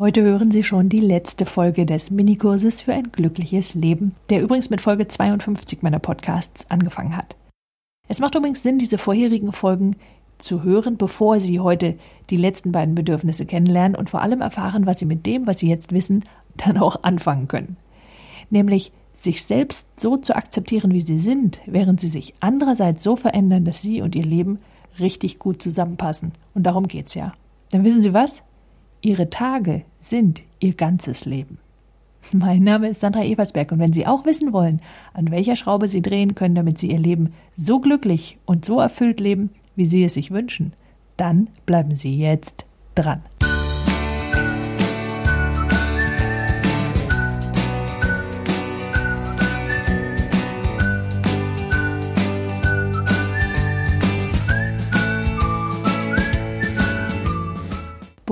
Heute hören Sie schon die letzte Folge des Minikurses für ein glückliches Leben, der übrigens mit Folge 52 meiner Podcasts angefangen hat. Es macht übrigens Sinn, diese vorherigen Folgen zu hören, bevor Sie heute die letzten beiden Bedürfnisse kennenlernen und vor allem erfahren, was Sie mit dem, was Sie jetzt wissen, dann auch anfangen können. Nämlich sich selbst so zu akzeptieren, wie Sie sind, während Sie sich andererseits so verändern, dass Sie und Ihr Leben richtig gut zusammenpassen. Und darum geht's ja. Dann wissen Sie was? Ihre Tage sind Ihr ganzes Leben. Mein Name ist Sandra Eversberg und wenn Sie auch wissen wollen, an welcher Schraube Sie drehen können, damit Sie Ihr Leben so glücklich und so erfüllt leben, wie Sie es sich wünschen, dann bleiben Sie jetzt dran.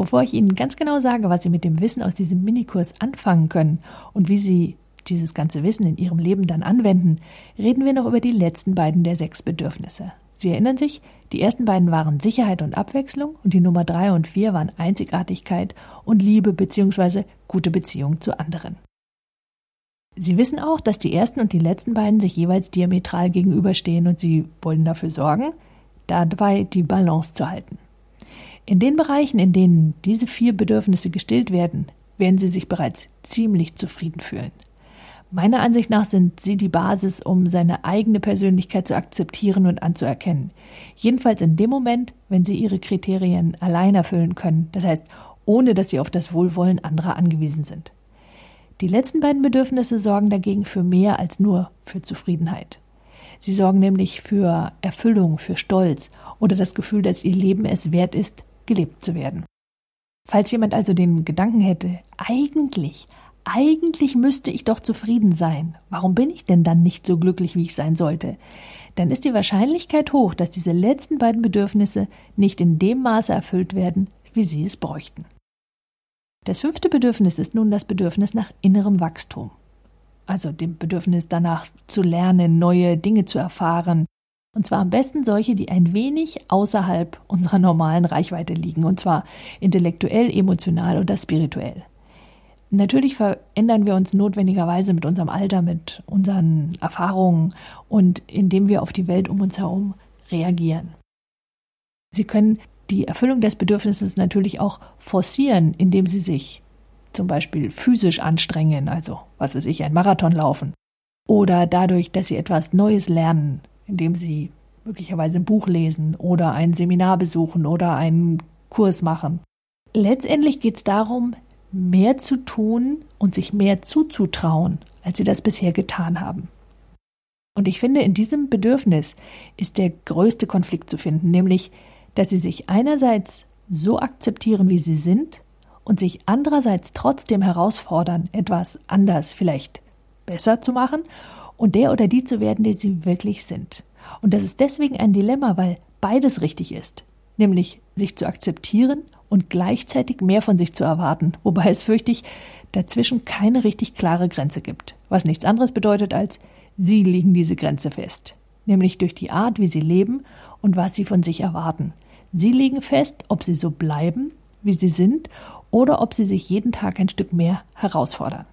Bevor ich Ihnen ganz genau sage, was Sie mit dem Wissen aus diesem Minikurs anfangen können und wie Sie dieses ganze Wissen in Ihrem Leben dann anwenden, reden wir noch über die letzten beiden der sechs Bedürfnisse. Sie erinnern sich, die ersten beiden waren Sicherheit und Abwechslung und die Nummer drei und vier waren Einzigartigkeit und Liebe bzw. gute Beziehung zu anderen. Sie wissen auch, dass die ersten und die letzten beiden sich jeweils diametral gegenüberstehen und Sie wollen dafür sorgen, dabei die Balance zu halten. In den Bereichen, in denen diese vier Bedürfnisse gestillt werden, werden Sie sich bereits ziemlich zufrieden fühlen. Meiner Ansicht nach sind sie die Basis, um seine eigene Persönlichkeit zu akzeptieren und anzuerkennen. Jedenfalls in dem Moment, wenn sie ihre Kriterien allein erfüllen können, das heißt, ohne dass sie auf das Wohlwollen anderer angewiesen sind. Die letzten beiden Bedürfnisse sorgen dagegen für mehr als nur für Zufriedenheit. Sie sorgen nämlich für Erfüllung, für Stolz oder das Gefühl, dass ihr Leben es wert ist, gelebt zu werden. Falls jemand also den Gedanken hätte, eigentlich, eigentlich müsste ich doch zufrieden sein, warum bin ich denn dann nicht so glücklich, wie ich sein sollte? Dann ist die Wahrscheinlichkeit hoch, dass diese letzten beiden Bedürfnisse nicht in dem Maße erfüllt werden, wie sie es bräuchten. Das fünfte Bedürfnis ist nun das Bedürfnis nach innerem Wachstum, also dem Bedürfnis danach zu lernen, neue Dinge zu erfahren, und zwar am besten solche, die ein wenig außerhalb unserer normalen Reichweite liegen. Und zwar intellektuell, emotional oder spirituell. Natürlich verändern wir uns notwendigerweise mit unserem Alter, mit unseren Erfahrungen und indem wir auf die Welt um uns herum reagieren. Sie können die Erfüllung des Bedürfnisses natürlich auch forcieren, indem Sie sich zum Beispiel physisch anstrengen, also was weiß ich, ein Marathon laufen, oder dadurch, dass Sie etwas Neues lernen, indem sie möglicherweise ein Buch lesen oder ein Seminar besuchen oder einen Kurs machen. Letztendlich geht es darum, mehr zu tun und sich mehr zuzutrauen, als sie das bisher getan haben. Und ich finde, in diesem Bedürfnis ist der größte Konflikt zu finden, nämlich, dass sie sich einerseits so akzeptieren, wie sie sind, und sich andererseits trotzdem herausfordern, etwas anders, vielleicht besser zu machen und der oder die zu werden, der sie wirklich sind. Und das ist deswegen ein Dilemma, weil beides richtig ist, nämlich sich zu akzeptieren und gleichzeitig mehr von sich zu erwarten, wobei es fürchte ich dazwischen keine richtig klare Grenze gibt, was nichts anderes bedeutet als sie legen diese Grenze fest, nämlich durch die Art, wie sie leben und was sie von sich erwarten. Sie legen fest, ob sie so bleiben, wie sie sind, oder ob sie sich jeden Tag ein Stück mehr herausfordern.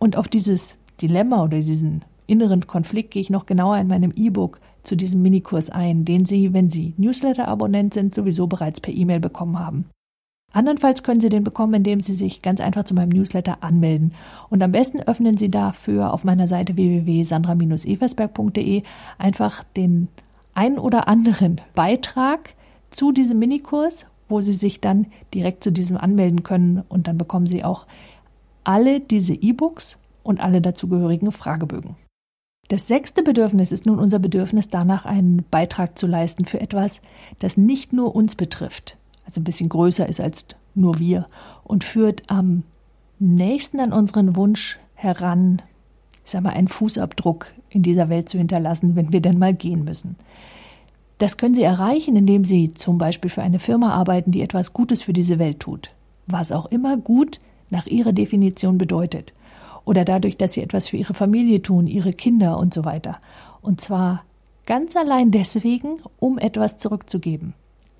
Und auf dieses Dilemma oder diesen inneren Konflikt gehe ich noch genauer in meinem E-Book zu diesem Minikurs ein, den Sie, wenn Sie Newsletter-Abonnent sind, sowieso bereits per E-Mail bekommen haben. Andernfalls können Sie den bekommen, indem Sie sich ganz einfach zu meinem Newsletter anmelden. Und am besten öffnen Sie dafür auf meiner Seite www.sandra-eversberg.de einfach den ein oder anderen Beitrag zu diesem Minikurs, wo Sie sich dann direkt zu diesem anmelden können und dann bekommen Sie auch alle diese E-Books und alle dazugehörigen Fragebögen. Das sechste Bedürfnis ist nun unser Bedürfnis danach, einen Beitrag zu leisten für etwas, das nicht nur uns betrifft, also ein bisschen größer ist als nur wir und führt am nächsten an unseren Wunsch heran, ich sag mal, einen Fußabdruck in dieser Welt zu hinterlassen, wenn wir denn mal gehen müssen. Das können Sie erreichen, indem Sie zum Beispiel für eine Firma arbeiten, die etwas Gutes für diese Welt tut. Was auch immer gut nach Ihrer Definition bedeutet oder dadurch, dass sie etwas für ihre Familie tun, ihre Kinder und so weiter. Und zwar ganz allein deswegen, um etwas zurückzugeben.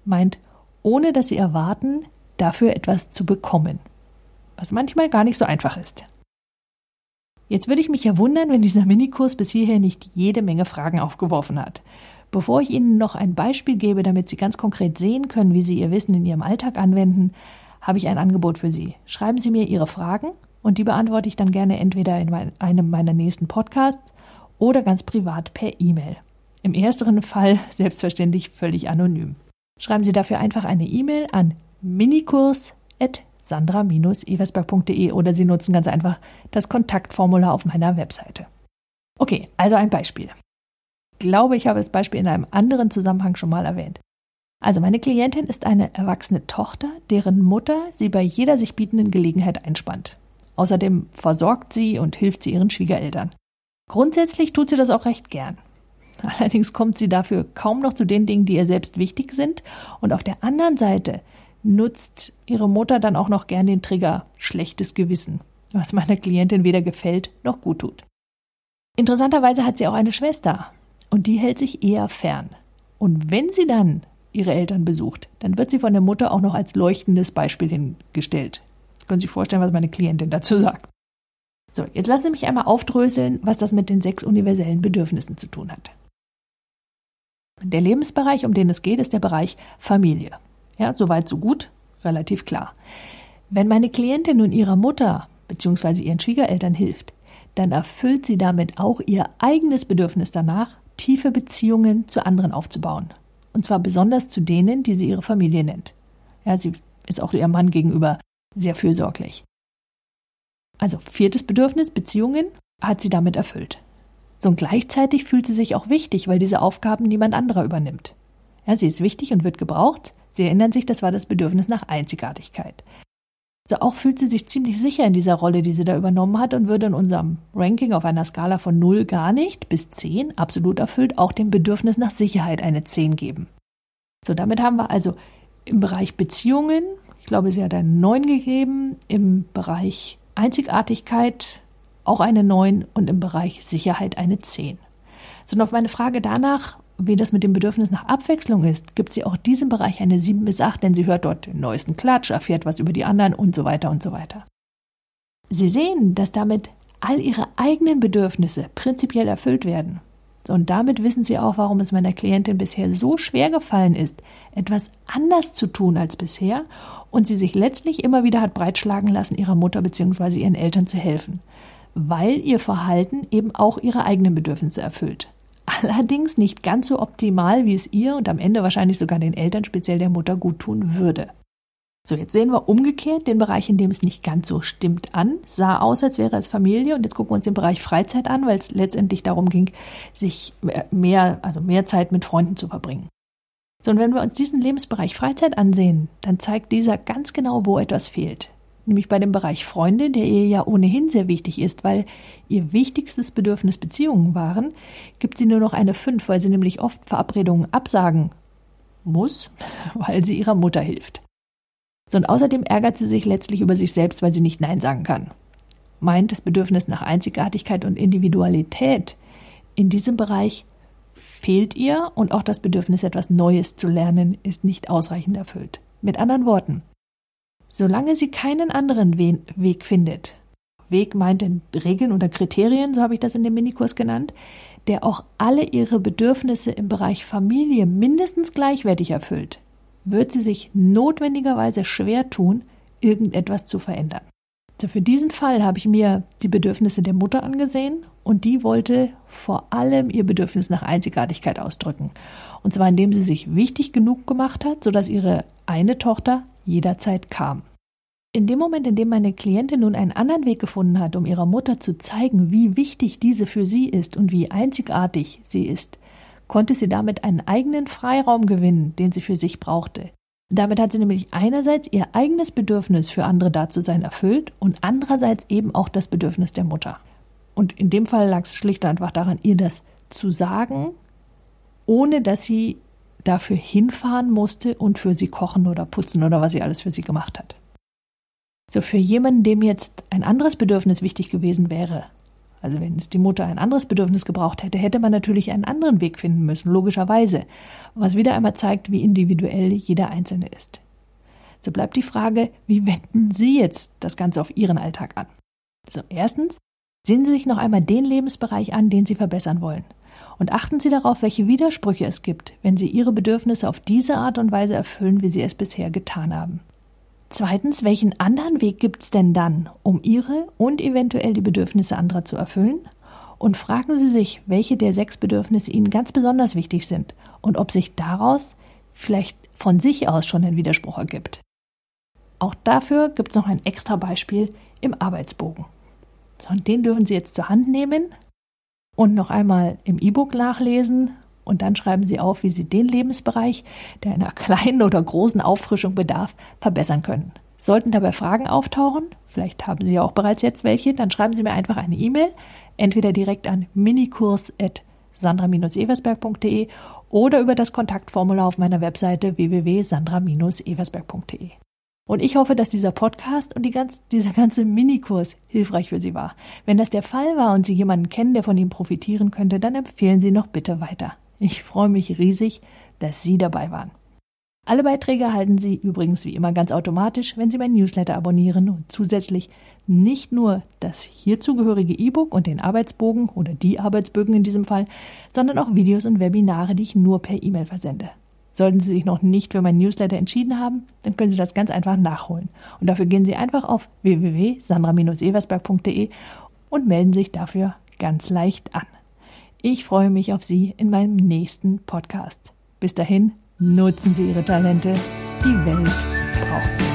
Meint, ohne dass sie erwarten, dafür etwas zu bekommen. was manchmal gar nicht so einfach ist. Jetzt würde ich mich ja wundern, wenn dieser Minikurs bis hierher nicht jede Menge Fragen aufgeworfen hat. Bevor ich Ihnen noch ein Beispiel gebe, damit Sie ganz konkret sehen können, wie Sie Ihr Wissen in Ihrem Alltag anwenden, habe ich ein Angebot für Sie. Schreiben Sie mir Ihre Fragen und die beantworte ich dann gerne entweder in einem meiner nächsten Podcasts oder ganz privat per E-Mail. Im ersteren Fall selbstverständlich völlig anonym. Schreiben Sie dafür einfach eine E-Mail an minikurs.sandra-eversberg.de oder Sie nutzen ganz einfach das Kontaktformular auf meiner Webseite. Okay, also ein Beispiel. Ich glaube, ich habe das Beispiel in einem anderen Zusammenhang schon mal erwähnt. Also meine Klientin ist eine erwachsene Tochter, deren Mutter sie bei jeder sich bietenden Gelegenheit einspannt. Außerdem versorgt sie und hilft sie ihren Schwiegereltern. Grundsätzlich tut sie das auch recht gern. Allerdings kommt sie dafür kaum noch zu den Dingen, die ihr selbst wichtig sind. Und auf der anderen Seite nutzt ihre Mutter dann auch noch gern den Trigger schlechtes Gewissen, was meiner Klientin weder gefällt noch gut tut. Interessanterweise hat sie auch eine Schwester und die hält sich eher fern. Und wenn sie dann ihre Eltern besucht, dann wird sie von der Mutter auch noch als leuchtendes Beispiel hingestellt. Können Sie sich vorstellen, was meine Klientin dazu sagt. So, jetzt lassen Sie mich einmal aufdröseln, was das mit den sechs universellen Bedürfnissen zu tun hat. Der Lebensbereich, um den es geht, ist der Bereich Familie. Ja, soweit so gut, relativ klar. Wenn meine Klientin nun ihrer Mutter bzw. ihren Schwiegereltern hilft, dann erfüllt sie damit auch ihr eigenes Bedürfnis danach, tiefe Beziehungen zu anderen aufzubauen. Und zwar besonders zu denen, die sie ihre Familie nennt. Ja, sie ist auch ihrem Mann gegenüber sehr fürsorglich. Also viertes Bedürfnis, Beziehungen, hat sie damit erfüllt. So und gleichzeitig fühlt sie sich auch wichtig, weil diese Aufgaben niemand anderer übernimmt. Ja, sie ist wichtig und wird gebraucht. Sie erinnern sich, das war das Bedürfnis nach Einzigartigkeit. So auch fühlt sie sich ziemlich sicher in dieser Rolle, die sie da übernommen hat und würde in unserem Ranking auf einer Skala von 0 gar nicht bis 10 absolut erfüllt auch dem Bedürfnis nach Sicherheit eine 10 geben. So, damit haben wir also im Bereich Beziehungen, ich glaube, sie hat einen 9 gegeben, im Bereich Einzigartigkeit auch eine 9 und im Bereich Sicherheit eine 10. So, und auf meine Frage danach, wie das mit dem Bedürfnis nach Abwechslung ist, gibt sie auch diesem Bereich eine 7 bis 8, denn sie hört dort den neuesten Klatsch, erfährt was über die anderen und so weiter und so weiter. Sie sehen, dass damit all ihre eigenen Bedürfnisse prinzipiell erfüllt werden. Und damit wissen Sie auch, warum es meiner Klientin bisher so schwer gefallen ist, etwas anders zu tun als bisher und sie sich letztlich immer wieder hat breitschlagen lassen, ihrer Mutter bzw. ihren Eltern zu helfen weil ihr Verhalten eben auch ihre eigenen Bedürfnisse erfüllt. Allerdings nicht ganz so optimal, wie es ihr und am Ende wahrscheinlich sogar den Eltern, speziell der Mutter, gut tun würde. So, jetzt sehen wir umgekehrt den Bereich, in dem es nicht ganz so stimmt an. Sah aus, als wäre es Familie. Und jetzt gucken wir uns den Bereich Freizeit an, weil es letztendlich darum ging, sich mehr, also mehr Zeit mit Freunden zu verbringen. So, und wenn wir uns diesen Lebensbereich Freizeit ansehen, dann zeigt dieser ganz genau, wo etwas fehlt nämlich bei dem Bereich Freunde, der ihr ja ohnehin sehr wichtig ist, weil ihr wichtigstes Bedürfnis Beziehungen waren, gibt sie nur noch eine 5, weil sie nämlich oft Verabredungen absagen muss, weil sie ihrer Mutter hilft. Und außerdem ärgert sie sich letztlich über sich selbst, weil sie nicht Nein sagen kann. Meint das Bedürfnis nach Einzigartigkeit und Individualität in diesem Bereich fehlt ihr und auch das Bedürfnis, etwas Neues zu lernen, ist nicht ausreichend erfüllt. Mit anderen Worten, Solange sie keinen anderen We Weg findet, Weg meint in Regeln oder Kriterien, so habe ich das in dem Minikurs genannt, der auch alle ihre Bedürfnisse im Bereich Familie mindestens gleichwertig erfüllt, wird sie sich notwendigerweise schwer tun, irgendetwas zu verändern. Also für diesen Fall habe ich mir die Bedürfnisse der Mutter angesehen und die wollte vor allem ihr Bedürfnis nach Einzigartigkeit ausdrücken. Und zwar indem sie sich wichtig genug gemacht hat, sodass ihre eine Tochter jederzeit kam. In dem Moment, in dem meine Klientin nun einen anderen Weg gefunden hat, um ihrer Mutter zu zeigen, wie wichtig diese für sie ist und wie einzigartig sie ist, konnte sie damit einen eigenen Freiraum gewinnen, den sie für sich brauchte. Damit hat sie nämlich einerseits ihr eigenes Bedürfnis für andere da zu sein erfüllt und andererseits eben auch das Bedürfnis der Mutter. Und in dem Fall lag es schlicht und einfach daran, ihr das zu sagen, ohne dass sie dafür hinfahren musste und für sie kochen oder putzen oder was sie alles für sie gemacht hat. So für jemanden, dem jetzt ein anderes Bedürfnis wichtig gewesen wäre, also wenn es die Mutter ein anderes Bedürfnis gebraucht hätte, hätte man natürlich einen anderen Weg finden müssen, logischerweise, was wieder einmal zeigt, wie individuell jeder Einzelne ist. So bleibt die Frage, wie wenden Sie jetzt das Ganze auf Ihren Alltag an? So, erstens, sehen Sie sich noch einmal den Lebensbereich an, den Sie verbessern wollen. Und achten Sie darauf, welche Widersprüche es gibt, wenn Sie Ihre Bedürfnisse auf diese Art und Weise erfüllen, wie Sie es bisher getan haben. Zweitens, welchen anderen Weg gibt es denn dann, um Ihre und eventuell die Bedürfnisse anderer zu erfüllen? Und fragen Sie sich, welche der sechs Bedürfnisse Ihnen ganz besonders wichtig sind und ob sich daraus vielleicht von sich aus schon ein Widerspruch ergibt. Auch dafür gibt es noch ein extra Beispiel im Arbeitsbogen. So, und den dürfen Sie jetzt zur Hand nehmen und noch einmal im E-Book nachlesen und dann schreiben Sie auf, wie Sie den Lebensbereich, der einer kleinen oder großen Auffrischung bedarf, verbessern können. Sollten dabei Fragen auftauchen, vielleicht haben Sie ja auch bereits jetzt welche, dann schreiben Sie mir einfach eine E-Mail, entweder direkt an minikurs.sandra-eversberg.de oder über das Kontaktformular auf meiner Webseite www.sandra-eversberg.de. Und ich hoffe, dass dieser Podcast und die ganz, dieser ganze Minikurs hilfreich für Sie war. Wenn das der Fall war und Sie jemanden kennen, der von ihm profitieren könnte, dann empfehlen Sie noch bitte weiter. Ich freue mich riesig, dass Sie dabei waren. Alle Beiträge erhalten Sie übrigens wie immer ganz automatisch, wenn Sie mein Newsletter abonnieren und zusätzlich nicht nur das hierzugehörige E-Book und den Arbeitsbogen oder die Arbeitsbögen in diesem Fall, sondern auch Videos und Webinare, die ich nur per E-Mail versende. Sollten Sie sich noch nicht für mein Newsletter entschieden haben, dann können Sie das ganz einfach nachholen. Und dafür gehen Sie einfach auf www.sandra-eversberg.de und melden sich dafür ganz leicht an. Ich freue mich auf Sie in meinem nächsten Podcast. Bis dahin, nutzen Sie Ihre Talente. Die Welt braucht sie.